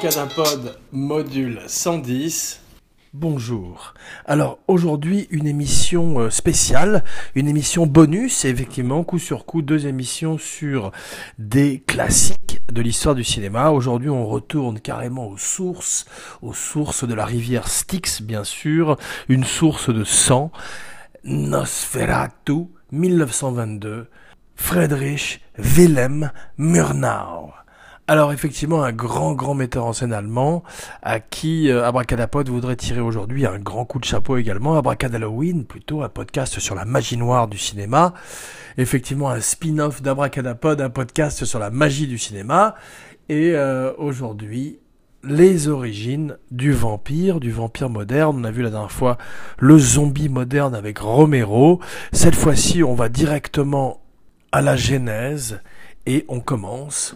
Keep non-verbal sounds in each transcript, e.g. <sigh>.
Abracadapod module 110. Bonjour. Alors aujourd'hui une émission euh, spéciale, une émission bonus, effectivement coup sur coup deux émissions sur des classiques de l'histoire du cinéma. Aujourd'hui on retourne carrément aux sources, aux sources de la rivière Styx bien sûr, une source de sang, Nosferatu 1922, Friedrich Wilhelm Murnau. Alors effectivement, un grand, grand metteur en scène allemand, à qui euh, Abracadapod voudrait tirer aujourd'hui un grand coup de chapeau également. Abracadalloween, plutôt un podcast sur la magie noire du cinéma. Effectivement, un spin-off d'Abracadapod, un podcast sur la magie du cinéma. Et euh, aujourd'hui, les origines du vampire, du vampire moderne. On a vu la dernière fois le zombie moderne avec Romero. Cette fois-ci, on va directement à la genèse et on commence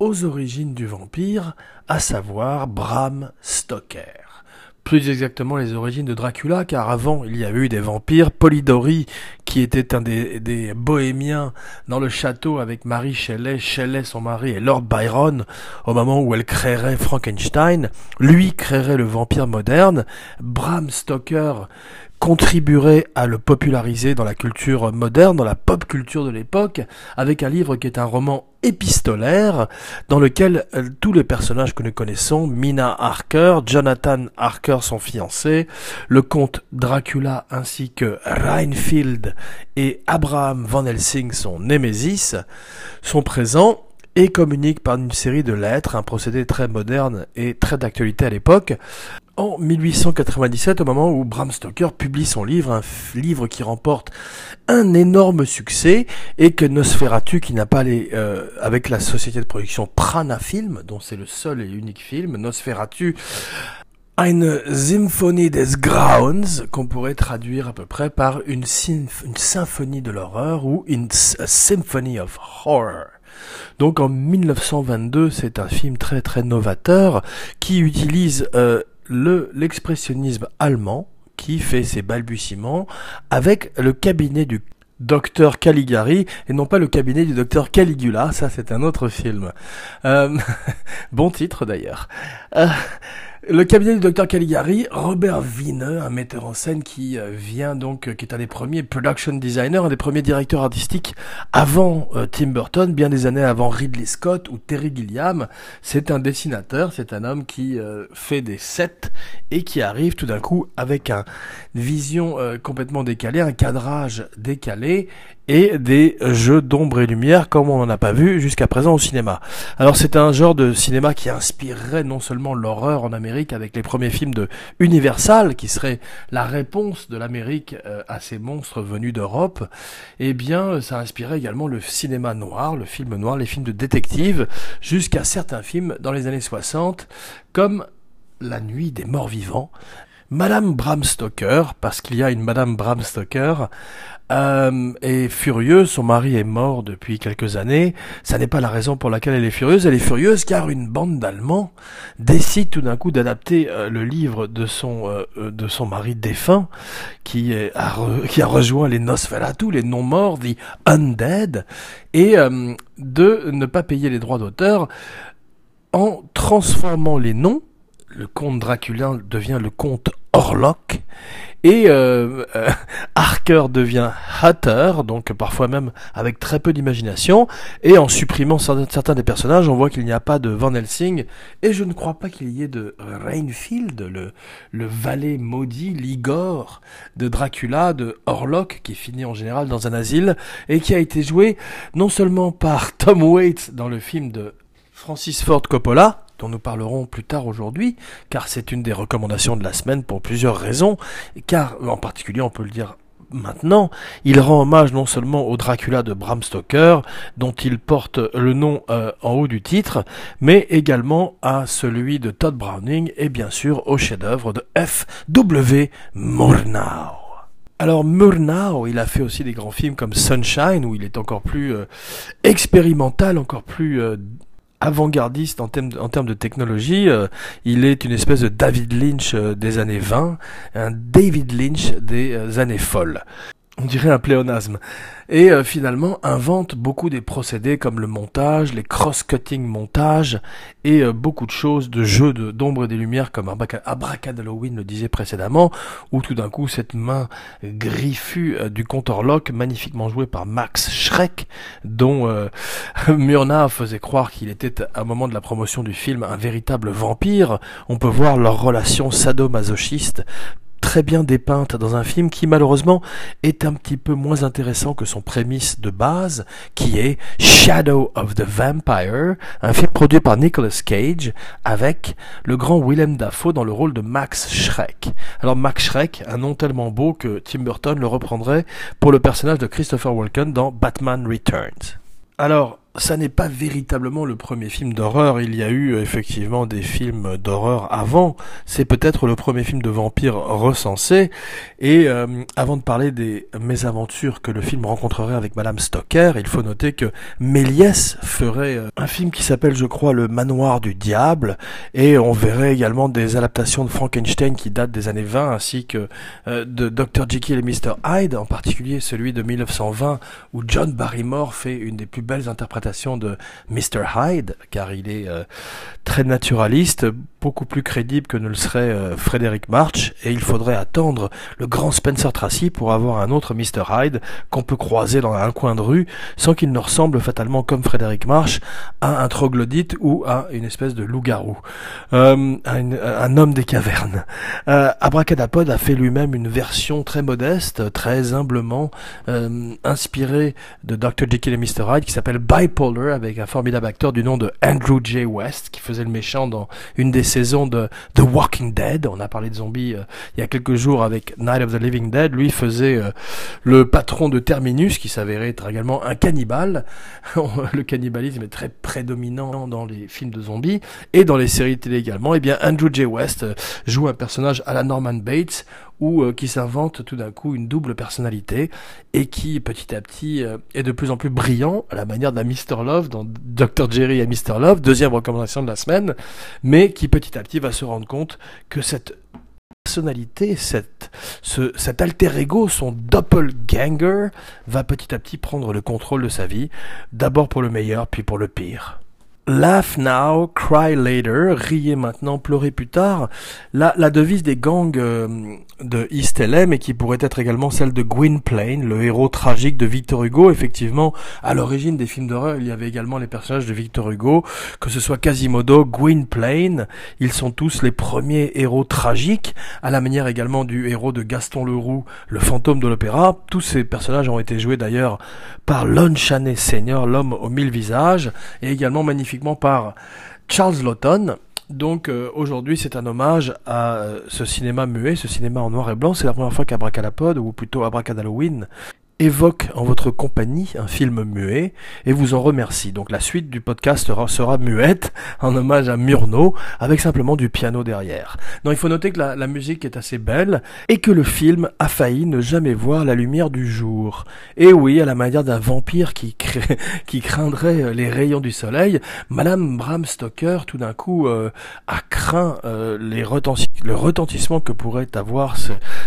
aux origines du vampire, à savoir Bram Stoker. Plus exactement les origines de Dracula, car avant il y a eu des vampires. Polidori, qui était un des, bohémiens dans le château avec Marie Shelley, Shelley son mari et Lord Byron, au moment où elle créerait Frankenstein, lui créerait le vampire moderne. Bram Stoker contribuerait à le populariser dans la culture moderne, dans la pop culture de l'époque, avec un livre qui est un roman épistolaire dans lequel euh, tous les personnages que nous connaissons, Mina Harker, Jonathan Harker son fiancé, le comte Dracula ainsi que Reinfield et Abraham Van Helsing son némésis, sont présents et communiquent par une série de lettres, un procédé très moderne et très d'actualité à l'époque, en 1897, au moment où Bram Stoker publie son livre, un livre qui remporte un énorme succès et que Nosferatu, qui n'a pas les, euh, avec la société de production Prana Film, dont c'est le seul et unique film, Nosferatu, Eine Symphonie des Grauens, qu'on pourrait traduire à peu près par une, une symphonie de l'horreur ou une symphony of horror. Donc en 1922, c'est un film très très novateur qui utilise euh, le l'expressionnisme allemand qui fait ses balbutiements avec le cabinet du docteur Caligari et non pas le cabinet du docteur Caligula, ça c'est un autre film. Euh, <laughs> bon titre d'ailleurs. Euh, le cabinet du docteur Caligari, Robert Wiener, un metteur en scène qui euh, vient donc, euh, qui est un des premiers production designers, un des premiers directeurs artistiques avant euh, Tim Burton, bien des années avant Ridley Scott ou Terry Gilliam. C'est un dessinateur, c'est un homme qui fait des sets et qui arrive tout d'un coup avec un, une vision complètement décalée, un cadrage décalé et des jeux d'ombre et lumière comme on n'en a pas vu jusqu'à présent au cinéma. Alors c'est un genre de cinéma qui inspirerait non seulement l'horreur en Amérique avec les premiers films de Universal qui serait la réponse de l'Amérique euh, à ces monstres venus d'Europe, eh bien ça inspirait également le cinéma noir, le film noir, les films de détective jusqu'à certains films dans les années 60 comme La nuit des morts vivants Madame Bram Stoker, parce qu'il y a une Madame Bram Stoker, euh, est furieuse. Son mari est mort depuis quelques années. Ça n'est pas la raison pour laquelle elle est furieuse. Elle est furieuse car une bande d'Allemands décide tout d'un coup d'adapter euh, le livre de son euh, de son mari défunt, qui est, a qui a rejoint les Nosferatu, les non morts, the undead, et de ne pas payer les droits d'auteur en transformant les noms le comte Dracula devient le comte Orlok et euh, euh, <laughs> Harker devient Hatter, donc parfois même avec très peu d'imagination, et en supprimant certains des personnages, on voit qu'il n'y a pas de Van Helsing, et je ne crois pas qu'il y ait de Rainfield, le, le valet maudit, l'Igor de Dracula, de Orlok, qui finit en général dans un asile, et qui a été joué non seulement par Tom Waits dans le film de Francis Ford Coppola, dont nous parlerons plus tard aujourd'hui, car c'est une des recommandations de la semaine pour plusieurs raisons, car en particulier on peut le dire maintenant, il rend hommage non seulement au Dracula de Bram Stoker, dont il porte le nom euh, en haut du titre, mais également à celui de Todd Browning et bien sûr au chef-d'œuvre de F. W. Murnau. Alors Murnau, il a fait aussi des grands films comme Sunshine, où il est encore plus euh, expérimental, encore plus euh, avant-gardiste en termes, de technologie. Euh, il est une espèce de David Lynch euh, des années 20, un David Lynch des euh, années folles. On dirait un pléonasme, et euh, finalement invente beaucoup des procédés comme le montage, les cross-cutting montages, et euh, beaucoup de choses de jeux d'ombre et des lumières comme Abracadalloween le disait précédemment, où tout d'un coup cette main griffue euh, du compteur lock, magnifiquement joué par Max Schreck, dont <laughs> Murnau faisait croire qu'il était à un moment de la promotion du film un véritable vampire, on peut voir leur relation sadomasochiste très bien dépeinte dans un film qui malheureusement est un petit peu moins intéressant que son prémisse de base, qui est Shadow of the Vampire, un film produit par Nicolas Cage avec le grand Willem Dafoe dans le rôle de Max Schreck. Alors Max Schreck, un nom tellement beau que Tim Burton le reprendrait pour le personnage de Christopher Walken dans Batman Returns. Alors, ça n'est pas véritablement le premier film d'horreur. Il y a eu effectivement des films d'horreur avant. C'est peut-être le premier film de vampire recensé. Et euh, avant de parler des mésaventures que le film rencontrerait avec Madame Stoker, il faut noter que Méliès ferait euh, un film qui s'appelle, je crois, Le Manoir du Diable. Et on verrait également des adaptations de Frankenstein qui datent des années 20, ainsi que euh, de Dr. Jekyll et Mr. Hyde, en particulier celui de 1920, où John Barrymore fait une des plus belles interprétations de Mr. Hyde, car il est euh, très naturaliste, beaucoup plus crédible que ne le serait euh, Frédéric March, et il faudrait attendre le grand Spencer Tracy pour avoir un autre Mr. Hyde qu'on peut croiser dans un coin de rue, sans qu'il ne ressemble fatalement comme Frédéric March à un troglodyte ou à une espèce de loup-garou, euh, un, homme des cavernes. Euh, Abracadapod a fait lui-même une version très modeste, très humblement inspirée de Dr. Jekyll et Mr. Hyde, qui s'appelle Avec un formidable acteur du nom de Andrew J. West, qui faisait le méchant dans une des saison de The Walking Dead. On a parlé de zombies euh, il y a quelques jours avec Night of the Living Dead. Lui faisait euh, le patron de Terminus, qui s'avérait être également un cannibale. <laughs> le cannibalisme est très prédominant dans les films de zombies et dans les séries télé également. Et eh bien Andrew J. West euh, joue un personnage à la Norman Bates ou euh, qui s'invente tout d'un coup une double personnalité et qui petit à petit euh, est de plus en plus brillant à la manière d'un Mr. Love dans Dr. Jerry et Mr. Love, deuxième recommandation de la semaine, mais qui petit à petit va se rendre compte que cette personnalité, cette, ce, cet alter ego, son doppelganger, va petit à petit prendre le contrôle de sa vie, d'abord pour le meilleur, puis pour le pire. Laugh now, cry later, riez maintenant, pleurez plus tard. La, la devise des gangs euh, de East LM et qui pourrait être également celle de Gwynplaine, le héros tragique de Victor Hugo. Effectivement, à l'origine des films d'horreur, il y avait également les personnages de Victor Hugo, que ce soit Quasimodo, Gwynplaine. Ils sont tous les premiers héros tragiques, à la manière également du héros de Gaston Leroux, le fantôme de l'opéra. Tous ces personnages ont été joués d'ailleurs par Lon Chaney Senior, l'homme aux mille visages, et également par Charles Lawton. Donc euh, aujourd'hui c'est un hommage à euh, ce cinéma muet, ce cinéma en noir et blanc. C'est la première fois qu'Abracadapod, ou plutôt Abracadalloween, évoque en votre compagnie un film muet et vous en remercie. Donc la suite du podcast sera, muette <laughs> en hommage à Murnau avec simplement du piano derrière. Non, il faut noter que la, musique est assez belle et que le film a failli ne jamais voir la lumière du jour. Et oui, à la manière d'un vampire qui, <laughs> craindrait les rayons du soleil, Madame Bram Stoker tout d'un coup euh, a craint euh, les le retentissement que pourrait avoir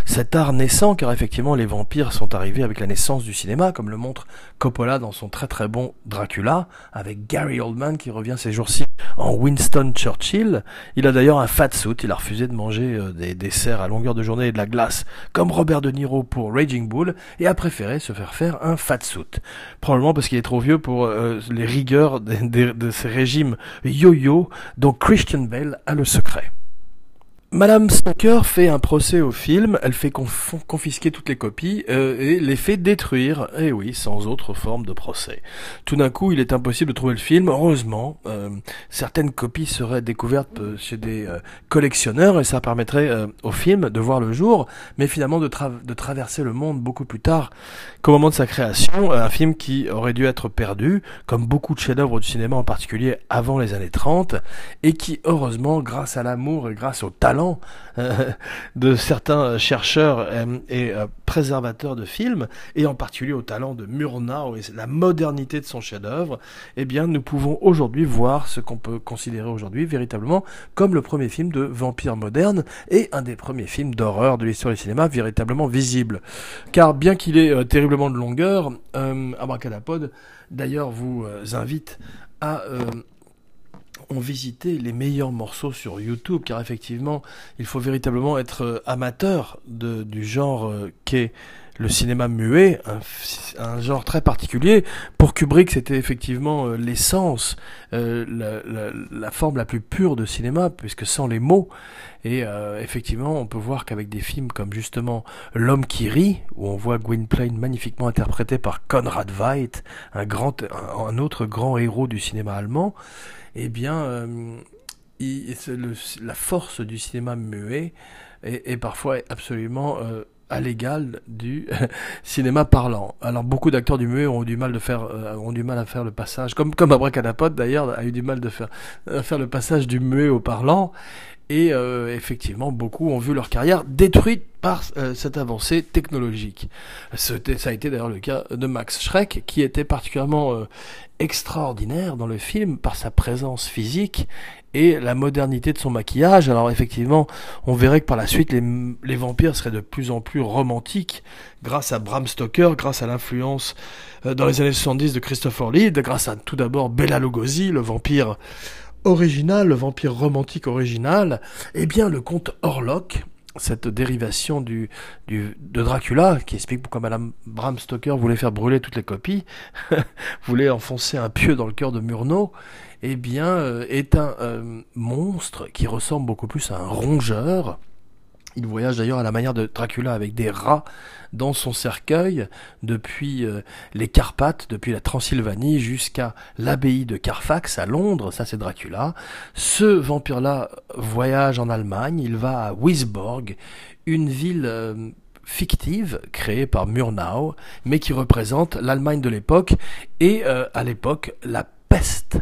cet art naissant car effectivement les vampires sont arrivés avec la naissance du cinéma, comme le montre Coppola dans son très très bon Dracula, avec Gary Oldman qui revient ces jours-ci en Winston Churchill. Il a d'ailleurs un fat suit, il a refusé de manger euh, des desserts à longueur de journée et de la glace, comme Robert De Niro pour Raging Bull, et a préféré se faire faire un fat suit. Probablement parce qu'il est trop vieux pour euh, les rigueurs de, de ces régimes yo-yo dont Christian Bale a le secret. Madame Stoker fait un procès au film, elle fait confisquer toutes les copies euh, et les fait détruire, et eh oui, sans autre forme de procès. Tout d'un coup, il est impossible de trouver le film, heureusement, euh, certaines copies seraient découvertes euh, chez des collectionneurs et ça permettrait au film de voir le jour, mais finalement de traverser le monde beaucoup plus tard qu'au moment de sa création, un film qui aurait dû être perdu, comme beaucoup de chefs-d'œuvre du cinéma en particulier avant les années 30, et qui, heureusement, grâce à l'amour et grâce au talent talent de certains chercheurs et préservateurs de films, et en particulier au talent de Murnau et la modernité de son chef-d'œuvre, eh bien, nous pouvons aujourd'hui voir ce qu'on peut considérer aujourd'hui véritablement comme le premier film de vampire moderne et un des premiers films d'horreur de l'histoire du cinéma véritablement visible. Car bien qu'il ait euh, terriblement de longueur, euh, Abracadapod d'ailleurs vous euh, invite à en visiter les meilleurs morceaux sur YouTube, car effectivement, il faut véritablement être amateur de, du genre qu'est le cinéma muet, un, genre très particulier. Pour Kubrick, c'était effectivement euh, l'essence, euh, la, forme la plus pure de cinéma, puisque sans les mots. Et euh, effectivement, on peut voir qu'avec des films comme justement L'homme qui rit, où on voit Gwynplaine magnifiquement interprété par Conrad Veidt, un, grand, un, autre grand héros du cinéma allemand, eh bien, la force du cinéma muet est, est parfois absolument à l'égal du <laughs> cinéma parlant. Alors beaucoup d'acteurs du muet ont du mal de faire euh, ont du mal à faire le passage comme comme Abracadapod d'ailleurs a eu du mal de faire à faire le passage du muet au parlant et euh, effectivement beaucoup ont vu leur carrière détruite par euh, cette avancée technologique. Ça a été d'ailleurs le cas de Max Schreck qui était particulièrement extraordinaire dans le film par sa présence physique et la modernité de son maquillage. Alors effectivement, on verrait que par la suite, les, vampires seraient de plus en plus romantiques grâce à Bram Stoker, grâce à l'influence euh, dans les années 70 de Christopher Lee, grâce à tout d'abord Bela Lugosi, le vampire original, le vampire romantique original, et eh bien le comte Orlok, cette dérivation du, de Dracula, qui explique pourquoi Madame Bram Stoker voulait faire brûler toutes les copies, <laughs> voulait enfoncer un pieu dans le cœur de Murnau, eh bien, euh, est un euh, monstre qui ressemble beaucoup plus à un rongeur. Il voyage d'ailleurs à la manière de Dracula avec des rats dans son cercueil depuis euh, les Carpates, depuis la Transylvanie jusqu'à l'abbaye de Carfax à Londres, ça c'est Dracula. Ce vampire-là voyage en Allemagne, il va à Wisborg, une ville fictive créée par Murnau, mais qui représente l'Allemagne de l'époque et à l'époque la peste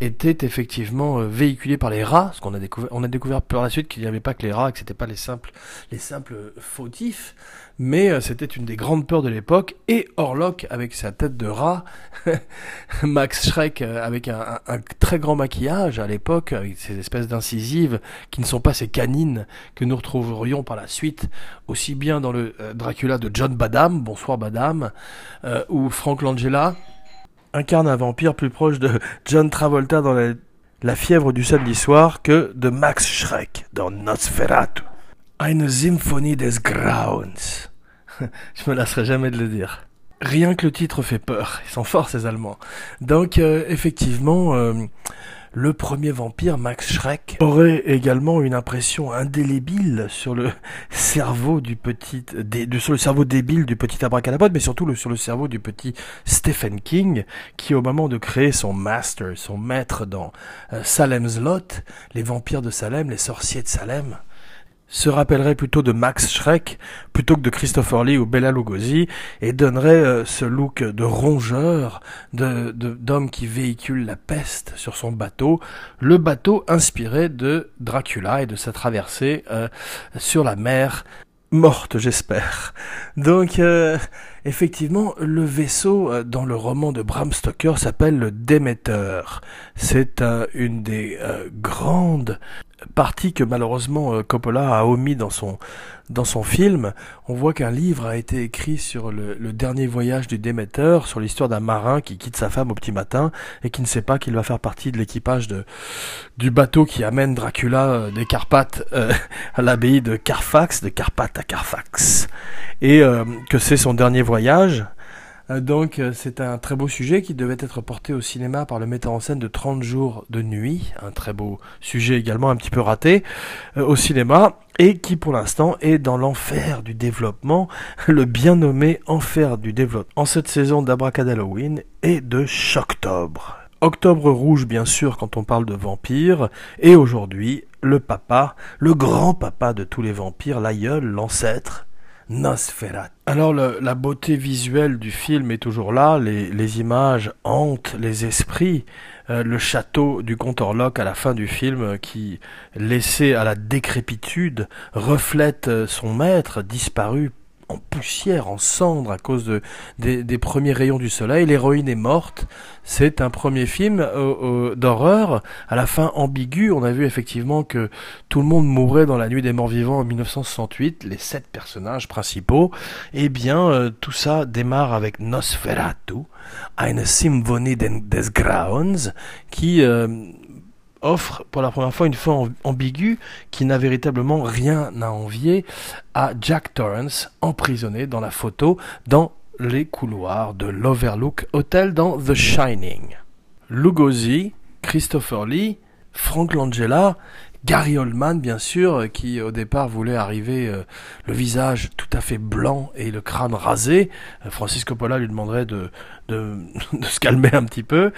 était effectivement euh, véhiculé par les rats, ce qu'on a découvert, on a découvert par la suite qu'il n'y avait pas que les rats, que c'était pas les simples, les simples fautifs, mais euh, c'était une des grandes peurs de l'époque, et Orlok avec sa tête de rat, <laughs> Max Schreck euh, avec un, très grand maquillage à l'époque, avec ces espèces d'incisives qui ne sont pas ces canines que nous retrouverions par la suite, aussi bien dans le Dracula de John Badham, bonsoir Badham, ou Frank Langella, incarne un vampire plus proche de John Travolta dans la, fièvre du samedi soir que de Max Schreck dans Nosferatu. Eine Symphonie des Grauens. <laughs> Je me lasserai jamais de le dire. Rien que le titre fait peur. Ils sont forts ces Allemands. Donc euh, effectivement, euh, le premier vampire, Max Schreck, aurait également une impression indélébile sur le <laughs> cerveau du petit, sur le cerveau débile du petit abracadabra, mais surtout sur le cerveau du petit Stephen King, qui au moment de créer son master, son maître dans euh, Salem's Lot, les vampires de Salem, les sorciers de Salem, se rappellerait plutôt de Max Schreck plutôt que de Christopher Lee ou Bella Lugosi et donnerait euh, ce look de rongeur, de d'homme qui véhicule la peste sur son bateau, le bateau inspiré de Dracula et de sa traversée euh, sur la mer morte, j'espère. Donc, euh, effectivement, le vaisseau dans le roman de Bram Stoker s'appelle le Déméteur. C'est une des grandes partie que malheureusement euh, Coppola a omis dans son dans son film, on voit qu'un livre a été écrit sur le, dernier voyage du Déméter, sur l'histoire d'un marin qui quitte sa femme au petit matin et qui ne sait pas qu'il va faire partie de l'équipage de du bateau qui amène Dracula euh, des Carpates euh, <laughs> à l'abbaye de Carfax, de Carpates à Carfax, et que c'est son dernier voyage. euh, donc euh, c'est un très beau sujet qui devait être porté au cinéma par le metteur en scène de 30 jours de nuit, un très beau sujet également un petit peu raté euh, au cinéma et qui pour l'instant est dans l'enfer du développement, <laughs> le bien nommé enfer du développement en cette saison d'Abracadalloween et de Choctobre. Octobre rouge bien sûr quand on parle de vampires et aujourd'hui le papa, le grand papa de tous les vampires, l'aïeul, l'ancêtre Alors la beauté visuelle du film est toujours là, les, images hantent les esprits. Euh, le château du comte Orlok à la fin du film qui, laissé à la décrépitude, reflète euh, son maître disparu en poussière, en cendres à cause de, des, premiers rayons du soleil. L'héroïne est morte. C'est un premier film euh, euh, d'horreur, à la fin ambigu. On a vu effectivement que tout le monde mourait dans la nuit des morts vivants en 1968, les sept personnages principaux. Eh bien, euh, tout ça démarre avec Nosferatu, Eine Symphonie des Grauens, qui offre pour la première fois une fin ambiguë qui n'a véritablement rien à envier à Jack Torrance emprisonné dans la photo dans les couloirs de l'Overlook Hotel dans The Shining. Lugosi, Christopher Lee, Frank Langella, Gary Oldman bien sûr, qui au départ voulait arriver euh, le visage tout à fait blanc et le crâne rasé. Euh, Francis Coppola lui demanderait de, de, <laughs> de se calmer un petit peu.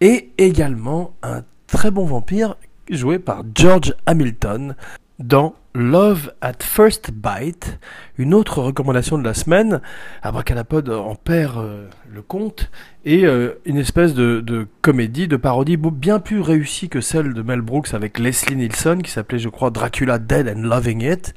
Et également un très bon vampire joué par George Hamilton dans Love at First Bite, une autre recommandation de la semaine. Abracadapod en perd euh, le compte et euh, une espèce de, comédie, de parodie bien plus réussie que celle de Mel Brooks avec Leslie Nielsen qui s'appelait je crois Dracula Dead and Loving It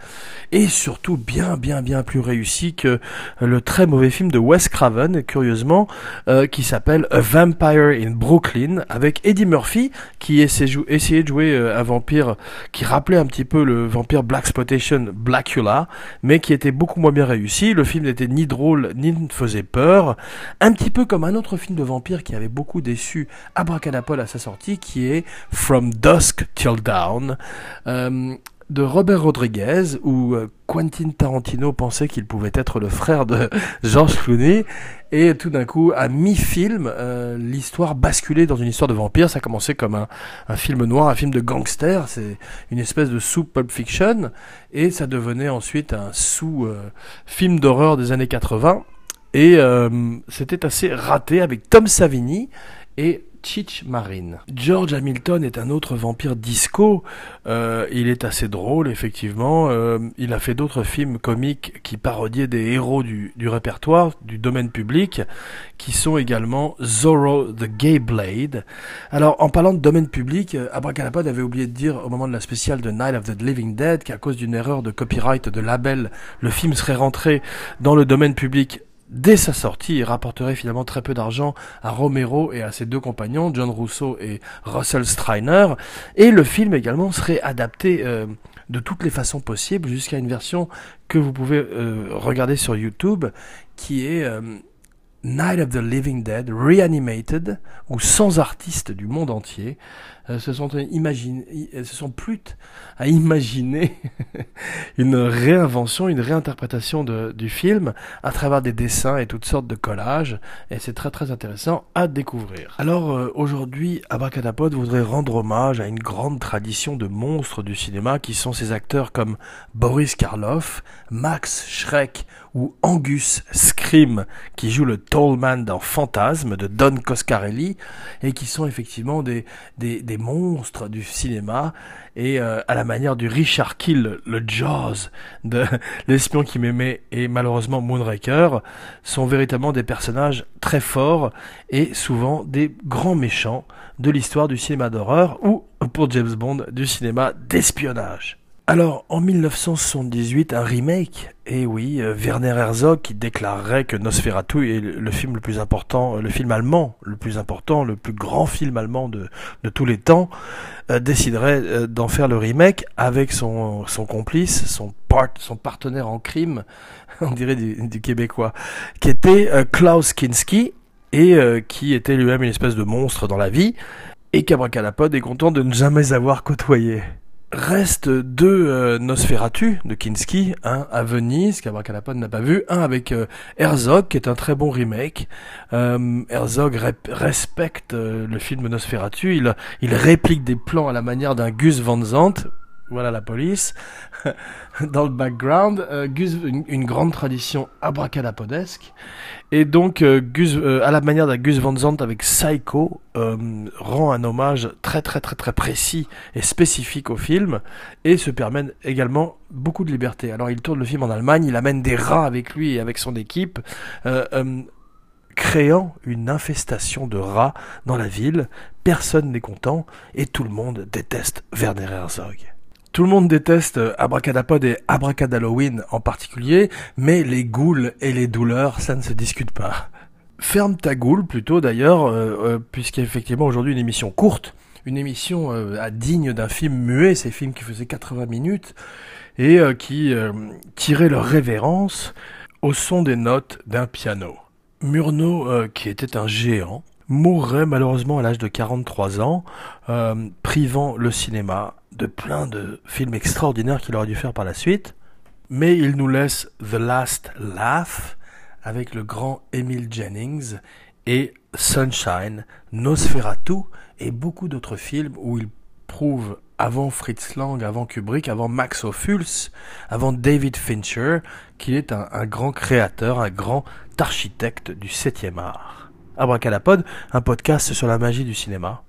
et surtout bien bien bien plus réussie que le très mauvais film de Wes Craven curieusement euh, qui s'appelle A Vampire in Brooklyn avec Eddie Murphy qui essayait de jouer un vampire qui rappelait un petit peu le vampire Black Exploitation Blackula, mais qui était beaucoup moins bien réussi. Le film n'était ni drôle ni ne faisait peur. Un petit peu comme un autre film de vampire qui avait beaucoup déçu Abracadapod à sa sortie, qui est From Dusk Till Dawn. Euh, de Robert Rodriguez où euh, Quentin Tarantino pensait qu'il pouvait être le frère de <laughs> George Clooney. Et tout d'un coup à mi-film euh, l'histoire basculait dans une histoire de vampire. Ça commençait comme un, un film noir un film de gangster. C'est une espèce de sous Pulp Fiction. Et ça devenait ensuite un sous euh, d'horreur des années 80 et c'était assez raté avec Tom Savini. Et Chich Marine. George Hamilton est un autre vampire disco. Euh, il est assez drôle, effectivement. Euh, il a fait d'autres films comiques qui parodiaient des héros du, répertoire, du domaine public, qui sont également Zorro the Gay Blade. Alors, en parlant de domaine public, euh, Abracadapod avait oublié de dire au moment de la spéciale de Night of the Living Dead qu'à cause d'une erreur de copyright de label, le film serait rentré dans le domaine public dès sa sortie, il rapporterait finalement très peu d'argent à Romero et à ses deux compagnons, John Russo et Russell Streiner, et le film également serait adapté euh, de toutes les façons possibles jusqu'à une version que vous pouvez euh, regarder sur YouTube, qui est euh, Night of the Living Dead, Reanimated, ou sans artistes du monde entier, euh, se sont imaginé, se sont à imaginer <laughs> une réinvention, une réinterprétation de, du film à travers des dessins et toutes sortes de collages, et c'est très très intéressant à découvrir. Alors euh, aujourd'hui, Abracadapod voudrait rendre hommage à une grande tradition de monstres du cinéma qui sont ces acteurs comme Boris Karloff, Max Schreck ou Angus Scream qui joue le Tallman dans Fantasme de Don Coscarelli et qui sont effectivement des, des monstres du cinéma et euh, à la manière du Richard Kill, le Jaws de <laughs> l'espion qui m'aimait et malheureusement Moonraker sont véritablement des personnages très forts et souvent des grands méchants de l'histoire du cinéma d'horreur ou pour James Bond du cinéma d'espionnage. Alors, en 1978, un remake, et oui, euh, Werner Herzog qui déclarerait que Nosferatu est le film le plus important, euh, le film allemand le plus important, le plus grand film allemand de, tous les temps, euh, déciderait d'en faire le remake avec son, complice, son, part, son partenaire en crime, <laughs> on dirait du, du québécois, qui était Klaus Kinski, et qui était lui-même une espèce de monstre dans la vie, et qu'Abracadapod est content de ne jamais avoir côtoyé. Reste deux euh, Nosferatu de Kinski, un à Venise qu'Abracadapod n'a pas vu, un avec euh, Herzog qui est un très bon remake. Euh, Herzog respecte le film Nosferatu, il, il réplique des plans à la manière d'un Gus Van Zandt, voilà la police. <laughs> Dans le background, euh, Gus, une, grande tradition abracadapodesque. Et donc, euh, Gus, euh, à la manière d'un Gus Van Sant avec Psycho, rend un hommage très très très très précis et spécifique au film et se permet également beaucoup de liberté. Alors, il tourne le film en Allemagne, il amène des rats avec lui et avec son équipe créant une infestation de rats dans la ville. Personne n'est content et tout le monde déteste Werner Herzog. Tout le monde déteste euh, Abracadapod et Abracadalloween en particulier, mais les goules et les douleurs, ça ne se discute pas. Ferme ta goule plutôt d'ailleurs, euh, euh, puisqu'effectivement aujourd'hui une émission courte, une émission digne d'un film muet, ces films qui faisaient 80 minutes, et qui tiraient leur révérence au son des notes d'un piano. Murnau, qui était un géant, mourrait malheureusement à l'âge de 43 ans, privant le cinéma de plein de films extraordinaires qu'il aurait dû faire par la suite. Mais il nous laisse The Last Laugh avec le grand Emile Jennings et Sunshine, Nosferatu et beaucoup d'autres films où il prouve avant Fritz Lang, avant Kubrick, avant Max Ophuls, avant David Fincher, qu'il est un, grand créateur, un grand architecte du 7e art. Abracadapod, un podcast sur la magie du cinéma.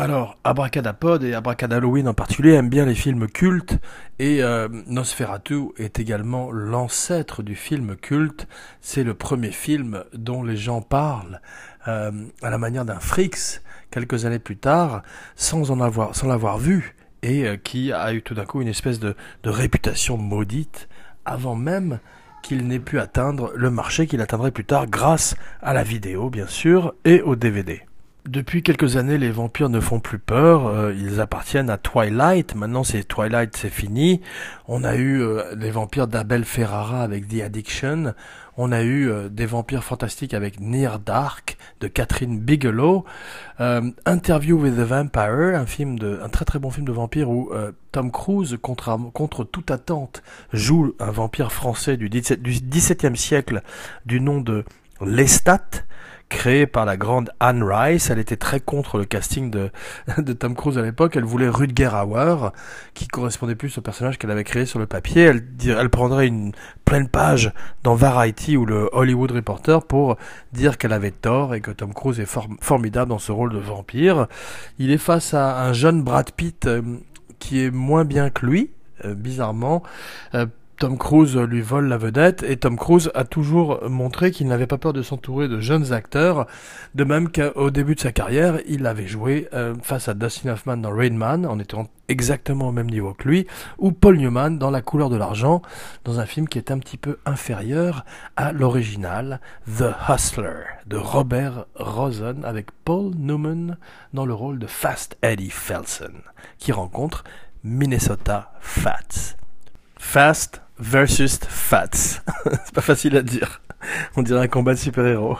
Alors, Abracadapod et Abracadalloween en particulier aiment bien les films cultes et euh, Nosferatu est également l'ancêtre du film culte. C'est le premier film dont les gens parlent euh, à la manière d'un Frix quelques années plus tard, sans en avoir, l'avoir vu et euh, qui a eu tout d'un coup une espèce de réputation maudite avant même qu'il n'ait pu atteindre le marché qu'il atteindrait plus tard grâce à la vidéo bien sûr et au DVD. Depuis quelques années, les vampires ne font plus peur. Euh, ils appartiennent à Twilight. Maintenant, c'est Twilight, c'est fini. On a eu euh, les vampires d'Abel Ferrara avec The Addiction. On a eu euh, des vampires fantastiques avec Near Dark de Catherine Bigelow. Interview with the Vampire, un film très très bon film de vampire où Tom Cruise, contre, toute attente, joue un vampire français du, 17, du XVIIe siècle du nom de Lestat créée par la grande Anne Rice. Elle était très contre le casting de, <laughs> de Tom Cruise à l'époque. Elle voulait Rutger Hauer, qui correspondait plus au personnage qu'elle avait créé sur le papier. Elle, elle prendrait une pleine page dans Variety ou le Hollywood Reporter pour dire qu'elle avait tort et que Tom Cruise est formidable dans ce rôle de vampire. Il est face à un jeune Brad Pitt euh, qui est moins bien que lui, euh, bizarrement. Euh, Tom Cruise lui vole la vedette et Tom Cruise a toujours montré qu'il n'avait pas peur de s'entourer de jeunes acteurs, de même qu'au début de sa carrière, il avait joué euh, face à Dustin Hoffman dans Rain Man en étant exactement au même niveau que lui, ou Paul Newman dans La couleur de l'argent, dans un film qui est un petit peu inférieur à l'original The Hustler de Robert Rosen avec Paul Newman dans le rôle de Fast Eddie Felsen qui rencontre Minnesota Fats. Fast versus Fats. <laughs> c'est pas facile à dire. On dirait un combat de super-héros.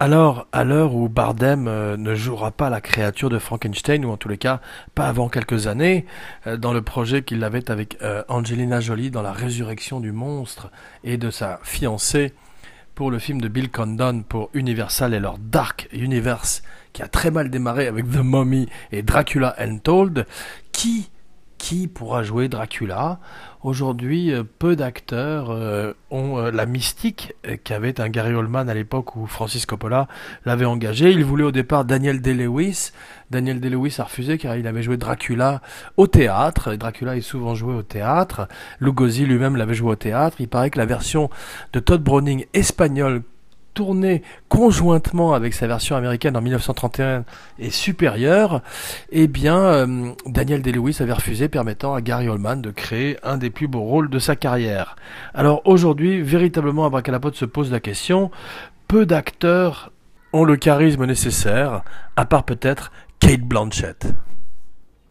Alors, à l'heure où Bardem euh, ne jouera pas la créature de Frankenstein, ou en tous les cas pas avant quelques années, euh, dans le projet qu'il avait avec euh, Angelina Jolie dans la résurrection du monstre et de sa fiancée pour le film de Bill Condon pour Universal et leur Dark Universe, qui a très mal démarré avec The Mummy et Dracula Untold, qui qui pourra jouer Dracula Aujourd'hui, euh, peu d'acteurs euh, ont euh, la mystique qu'avait un Gary Oldman à l'époque où Francis Coppola l'avait engagé. Il voulait au départ Daniel Day-Lewis. Daniel Day-Lewis a refusé car il avait joué Dracula au théâtre. Dracula est souvent joué au théâtre. Lugosi lui-même l'avait joué au théâtre. Il paraît que la version de Todd Browning espagnole tourné conjointement avec sa version américaine en 1931 est supérieure, eh bien euh, Daniel Day-Lewis avait refusé, permettant à Gary Oldman de créer un des plus beaux rôles de sa carrière. Alors aujourd'hui, véritablement, Abracadapod se pose la question, peu d'acteurs ont le charisme nécessaire, à part peut-être Kate Blanchett.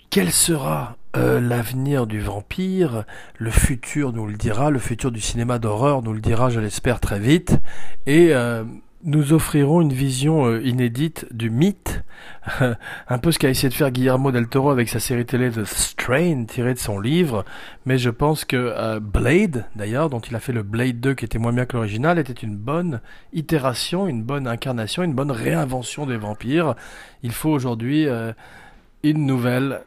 Quel sera euh, l'avenir du vampire, le futur nous le dira, le futur du cinéma d'horreur nous le dira, je l'espère, très vite, et euh, nous offrirons une vision euh, inédite du mythe, <laughs> un peu ce qu'a essayé de faire Guillermo del Toro avec sa série télé The Strain, tirée de son livre, mais je pense que Blade, d'ailleurs, dont il a fait le Blade 2 qui était moins bien que l'original, était une bonne itération, une bonne incarnation, une bonne réinvention des vampires. Il faut aujourd'hui une nouvelle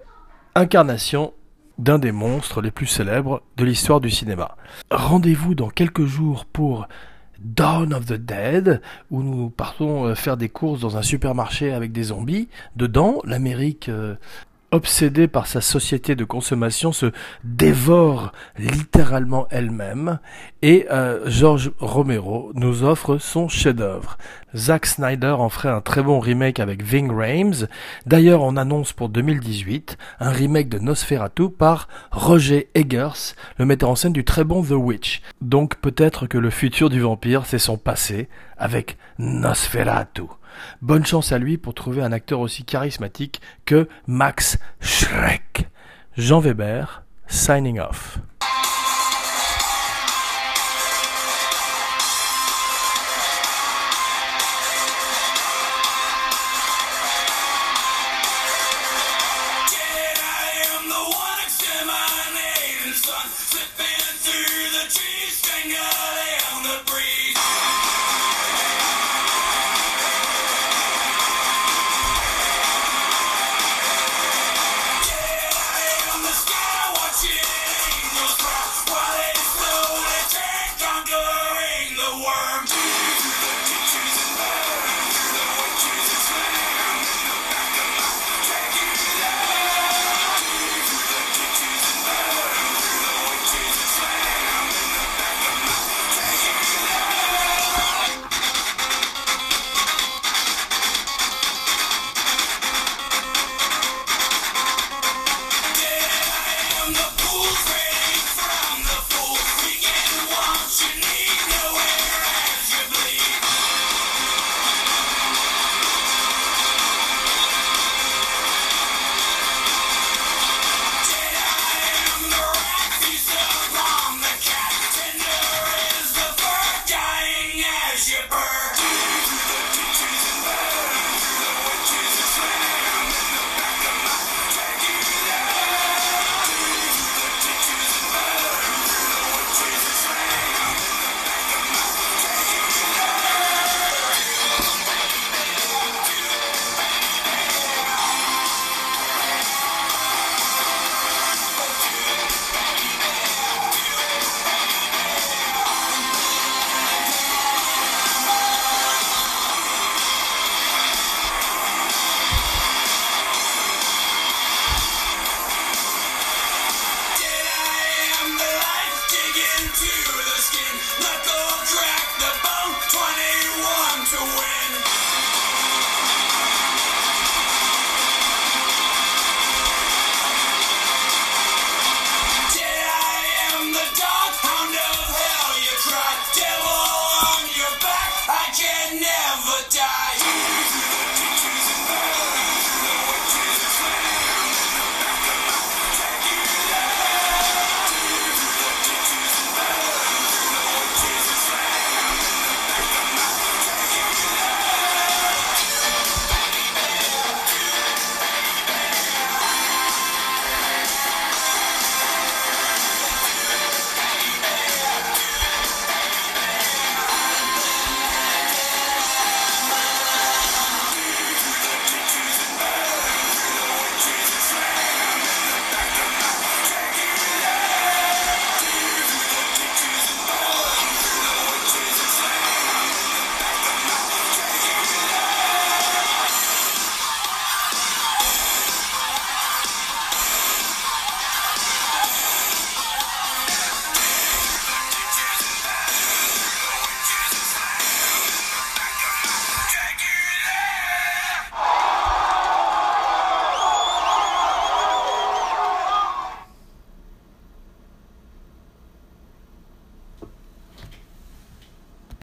incarnation d'un des monstres les plus célèbres de l'histoire du cinéma. Rendez-vous dans quelques jours pour Dawn of the Dead, où nous partons euh, faire des courses dans un supermarché avec des zombies. Dedans, l'Amérique euh, obsédée par sa société de consommation, se dévore littéralement elle-même. Et euh, George Romero nous offre son chef-d'œuvre. Zack Snyder en ferait un très bon remake avec Ving Rhames. D'ailleurs, on annonce pour 2018 un remake de Nosferatu par Roger Eggers, le metteur en scène du très bon The Witch. Donc peut-être que le futur du vampire, c'est son passé avec Nosferatu. Bonne chance à lui pour trouver un acteur aussi charismatique que Max Schreck. Jean Weber, signing off.